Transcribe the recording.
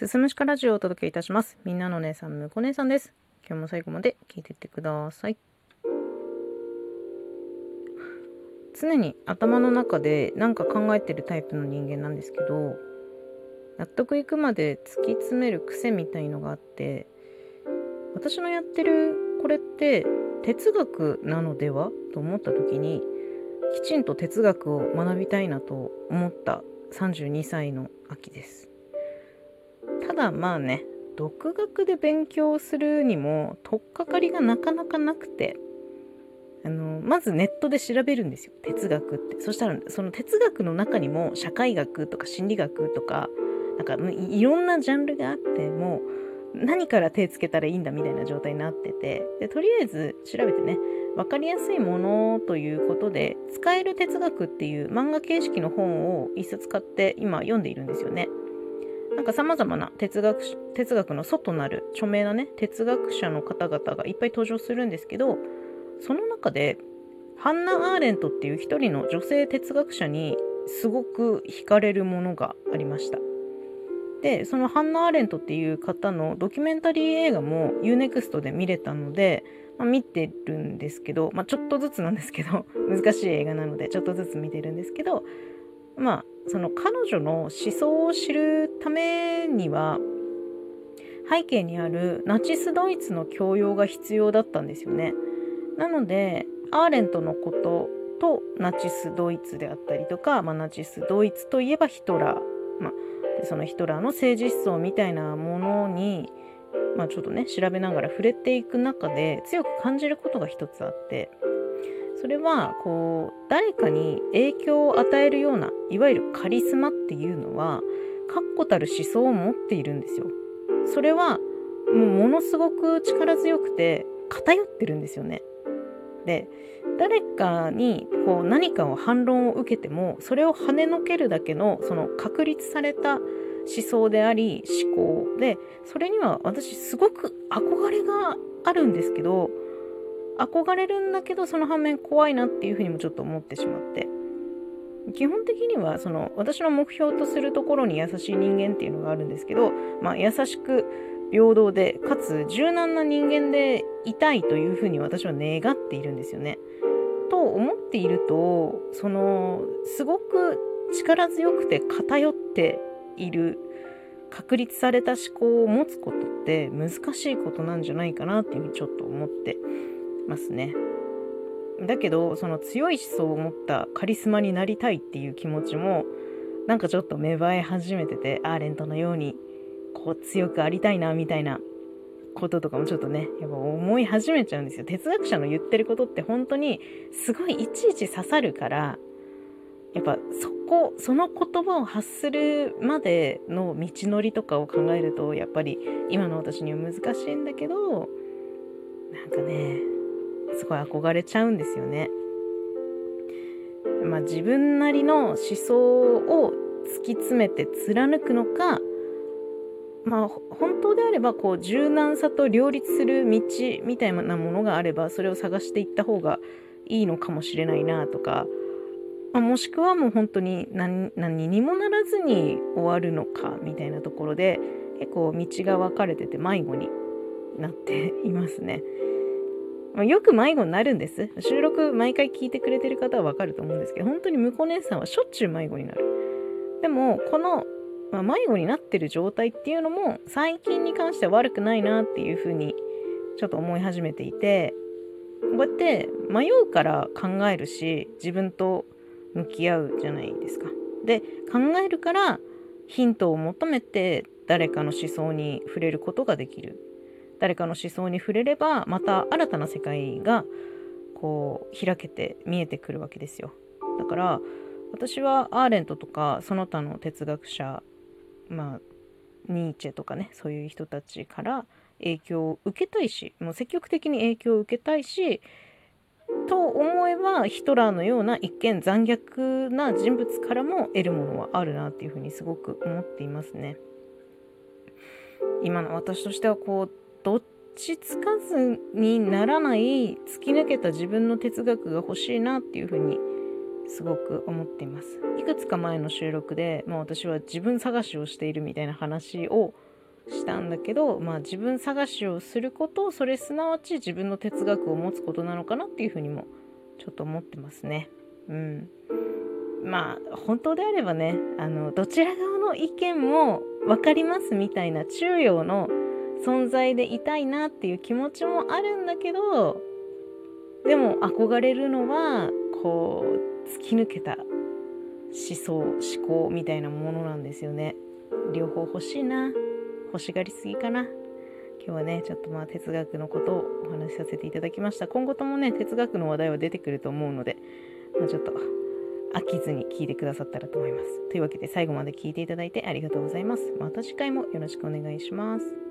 すすむしかラジオをお届けいたします。みんなの姉さん、むこ姉さんです。今日も最後まで聞いていってください。常に頭の中で何か考えてるタイプの人間なんですけど、納得いくまで突き詰める癖みたいのがあって、私のやってるこれって哲学なのではと思った時に、きちんと哲学を学びたいなと思った32歳の秋です。ただまあね独学で勉強するにも取っかかりがなかなかなくてあのまずネットで調べるんですよ哲学ってそしたらその哲学の中にも社会学とか心理学とかなんかいいろんなジャンルがあっても何から手つけたらいいんだみたいな状態になっててでとりあえず調べてね分かりやすいものということで使える哲学っていう漫画形式の本を一冊買って今読んでいるんですよね。なんか様々な哲学哲学の外なる著名なね哲学者の方々がいっぱい登場するんですけどその中でハンナ・アーレントっていう一人の女性哲学者にすごく惹かれるものがありました。でそのハンナ・アーレントっていう方のドキュメンタリー映画も UNEXT で見れたので、まあ、見てるんですけど、まあ、ちょっとずつなんですけど 難しい映画なのでちょっとずつ見てるんですけどまあその彼女の思想を知るためには背景にあるナチス・ドイツの教養が必要だったんですよね。なのでアーレントのこととナチス・ドイツであったりとか、まあ、ナチス・ドイツといえばヒトラー、まあ、そのヒトラーの政治思想みたいなものに、まあ、ちょっとね調べながら触れていく中で強く感じることが一つあってそれはこう誰かに影響を与えるようないわゆるカリスマっていうのは確固たる思想を持っているんですよ。それはもうものすごく力強くて偏ってるんですよね。で誰かにこう何かを反論を受けてもそれを跳ねのけるだけのその確立された思想であり思考でそれには私すごく憧れがあるんですけど憧れるんだけどその反面怖いなっていうふうにもちょっと思ってしまって基本的にはその私の目標とするところに優しい人間っていうのがあるんですけど、まあ、優しく平等でかつ柔軟な人間でいたいというふうに私は願っているんですよね。と思っているとそのすごく力強くて偏っている確立された思考を持つことって難しいことなんじゃないかなっていうふうにちょっと思ってますね。だけどその強い思想を持ったカリスマになりたいっていう気持ちもなんかちょっと芽生え始めててアーレントのようにこう強くありたいなみたいなこととかもちょっとねやっぱ思い始めちゃうんですよ哲学者の言ってることって本当にすごいいちいち刺さるからやっぱそこその言葉を発するまでの道のりとかを考えるとやっぱり今の私には難しいんだけどなんかねすごい憧れちゃうんですよね。まあ自分なりの思想を突き詰めて貫くのかまあ本当であればこう柔軟さと両立する道みたいなものがあればそれを探していった方がいいのかもしれないなとか、まあ、もしくはもう本当に何何にもならずに終わるのかみたいなところで結構道が分かれてて迷子になっていますね。まあ、よく迷子になるんです。収録毎回聞いてくれてる方はわかると思うんですけど、本当に向こう姉さんはしょっちゅう迷子になる。でも、この、まあ、迷子になってる状態っていうのも、最近に関しては悪くないなっていうふうに、ちょっと思い始めていて、こうやって迷うから考えるし、自分と向き合うじゃないですか。で、考えるからヒントを求めて誰かの思想に触れることができる。誰かの思想に触れればまた新たな世界がこう開けて見えてくるわけですよだから私はアーレントとかその他の哲学者まあニーチェとかねそういう人たちから影響を受けたいしもう積極的に影響を受けたいしと思えばヒトラーのような一見残虐な人物からも得るものはあるなっていうふうにすごく思っていますね。今の私としてはこうどっちつかずにならない突き抜けた自分の哲学が欲しいなっていうふうにすごく思っています。いくつか前の収録で、まあ、私は自分探しをしているみたいな話をしたんだけど、まあ、自分探しをすることそれすなわち自分の哲学を持つことなのかなっていうふうにもちょっと思ってますね。うん、まあ本当であればねあのどちら側の意見も分かりますみたいな中庸の存在でいたいなっていう気持ちもあるんだけどでも憧れるのはこう突き抜けた思想思考みたいなものなんですよね。両方欲しいな。欲しがりすぎかな。今日はねちょっとまあ哲学のことをお話しさせていただきました。今後ともね哲学の話題は出てくると思うので、まあ、ちょっと飽きずに聞いてくださったらと思います。というわけで最後まで聞いていただいてありがとうございます。また次回もよろしくお願いします。